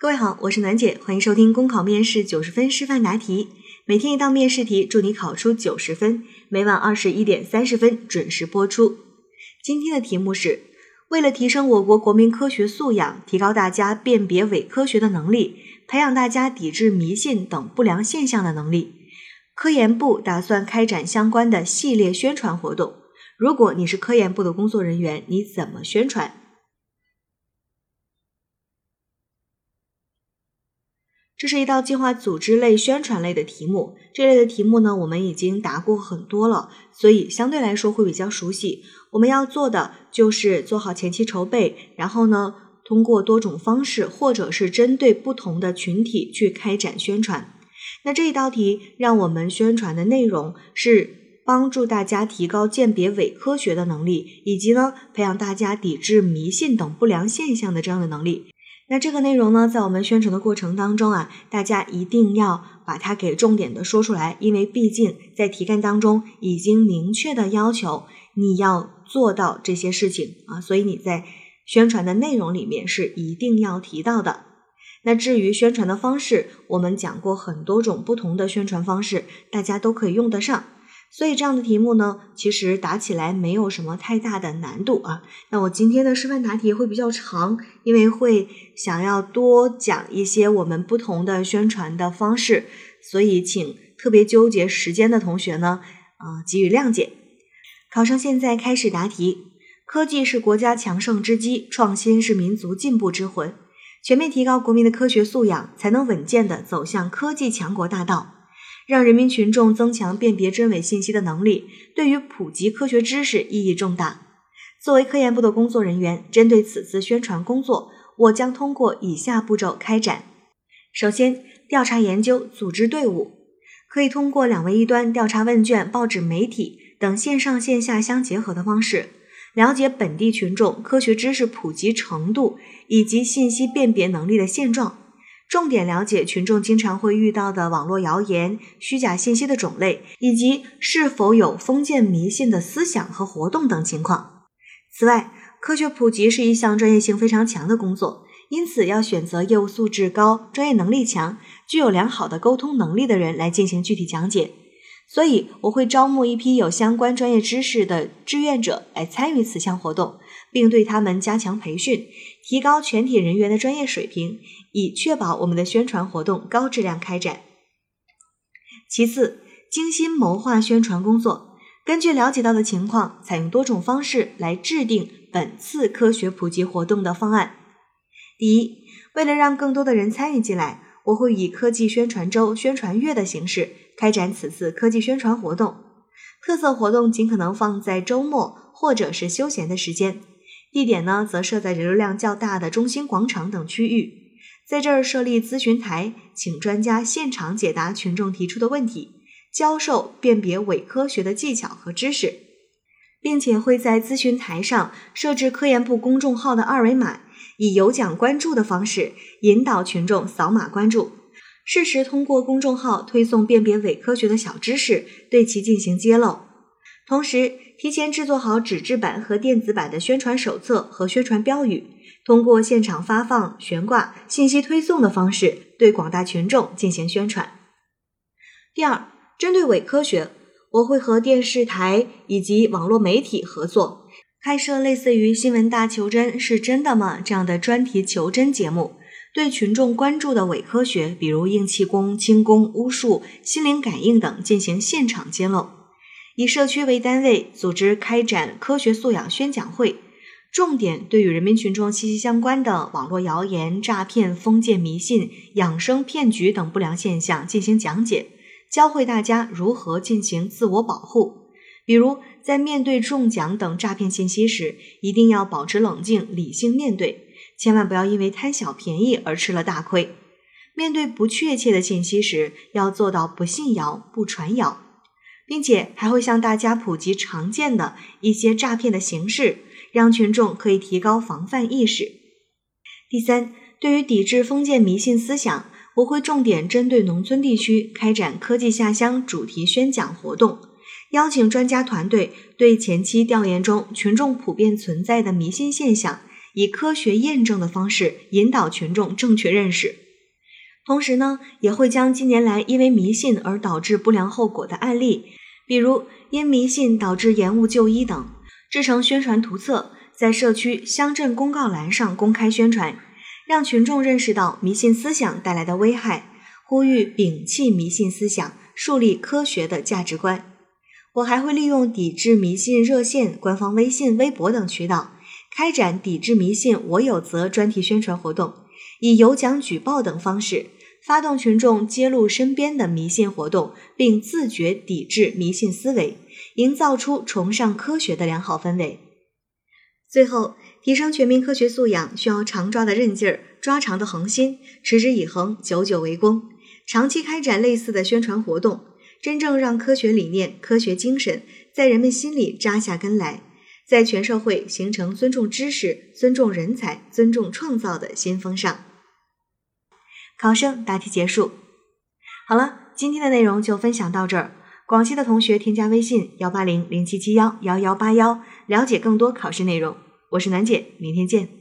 各位好，我是暖姐，欢迎收听公考面试九十分示范答题，每天一道面试题，祝你考出九十分。每晚二十一点三十分准时播出。今天的题目是：为了提升我国国民科学素养，提高大家辨别伪科学的能力，培养大家抵制迷信等不良现象的能力，科研部打算开展相关的系列宣传活动。如果你是科研部的工作人员，你怎么宣传？这是一道计划组织类、宣传类的题目。这类的题目呢，我们已经答过很多了，所以相对来说会比较熟悉。我们要做的就是做好前期筹备，然后呢，通过多种方式，或者是针对不同的群体去开展宣传。那这一道题让我们宣传的内容是帮助大家提高鉴别伪科学的能力，以及呢，培养大家抵制迷信等不良现象的这样的能力。那这个内容呢，在我们宣传的过程当中啊，大家一定要把它给重点的说出来，因为毕竟在题干当中已经明确的要求你要做到这些事情啊，所以你在宣传的内容里面是一定要提到的。那至于宣传的方式，我们讲过很多种不同的宣传方式，大家都可以用得上。所以这样的题目呢，其实答起来没有什么太大的难度啊。那我今天的示范答题会比较长，因为会想要多讲一些我们不同的宣传的方式，所以请特别纠结时间的同学呢，啊，给予谅解。考生现在开始答题。科技是国家强盛之基，创新是民族进步之魂。全面提高国民的科学素养，才能稳健地走向科技强国大道。让人民群众增强辨别真伪信息的能力，对于普及科学知识意义重大。作为科研部的工作人员，针对此次宣传工作，我将通过以下步骤开展：首先，调查研究组织队伍，可以通过两位一端调查问卷、报纸、媒体等线上线下相结合的方式，了解本地群众科学知识普及程度以及信息辨别能力的现状。重点了解群众经常会遇到的网络谣言、虚假信息的种类，以及是否有封建迷信的思想和活动等情况。此外，科学普及是一项专业性非常强的工作，因此要选择业务素质高、专业能力强、具有良好的沟通能力的人来进行具体讲解。所以，我会招募一批有相关专业知识的志愿者来参与此项活动，并对他们加强培训，提高全体人员的专业水平。以确保我们的宣传活动高质量开展。其次，精心谋划宣传工作，根据了解到的情况，采用多种方式来制定本次科学普及活动的方案。第一，为了让更多的人参与进来，我会以科技宣传周、宣传月的形式开展此次科技宣传活动。特色活动尽可能放在周末或者是休闲的时间，地点呢则设在人流量较大的中心广场等区域。在这儿设立咨询台，请专家现场解答群众提出的问题，教授辨别伪科学的技巧和知识，并且会在咨询台上设置科研部公众号的二维码，以有奖关注的方式引导群众扫码关注，适时通过公众号推送辨别伪科学的小知识，对其进行揭露。同时，提前制作好纸质版和电子版的宣传手册和宣传标语。通过现场发放、悬挂、信息推送的方式，对广大群众进行宣传。第二，针对伪科学，我会和电视台以及网络媒体合作，开设类似于《新闻大求真》是真的吗这样的专题求真节目，对群众关注的伪科学，比如硬气功、轻功、巫术、心灵感应等进行现场揭露。以社区为单位，组织开展科学素养宣讲会。重点对与人民群众息息相关的网络谣言、诈骗、封建迷信、养生骗局等不良现象进行讲解，教会大家如何进行自我保护。比如，在面对中奖等诈骗信息时，一定要保持冷静、理性面对，千万不要因为贪小便宜而吃了大亏。面对不确切的信息时，要做到不信谣、不传谣，并且还会向大家普及常见的一些诈骗的形式。让群众可以提高防范意识。第三，对于抵制封建迷信思想，我会重点针对农村地区开展科技下乡主题宣讲活动，邀请专家团队对前期调研中群众普遍存在的迷信现象以科学验证的方式引导群众正确认识。同时呢，也会将近年来因为迷信而导致不良后果的案例，比如因迷信导致延误就医等，制成宣传图册，在社区、乡镇公告栏上公开宣传，让群众认识到迷信思想带来的危害，呼吁摒弃迷信思想，树立科学的价值观。我还会利用抵制迷信热线、官方微信、微博等渠道，开展抵制迷信我有责专题宣传活动，以有奖举报等方式，发动群众揭露身边的迷信活动，并自觉抵制迷信思维，营造出崇尚科学的良好氛围。最后，提升全民科学素养，需要长抓的韧劲儿、抓长的恒心，持之以恒，久久为功，长期开展类似的宣传活动。真正让科学理念、科学精神在人们心里扎下根来，在全社会形成尊重知识、尊重人才、尊重创造的新风尚。考生答题结束。好了，今天的内容就分享到这儿。广西的同学添加微信幺八零零七七幺幺幺八幺，了解更多考试内容。我是楠姐，明天见。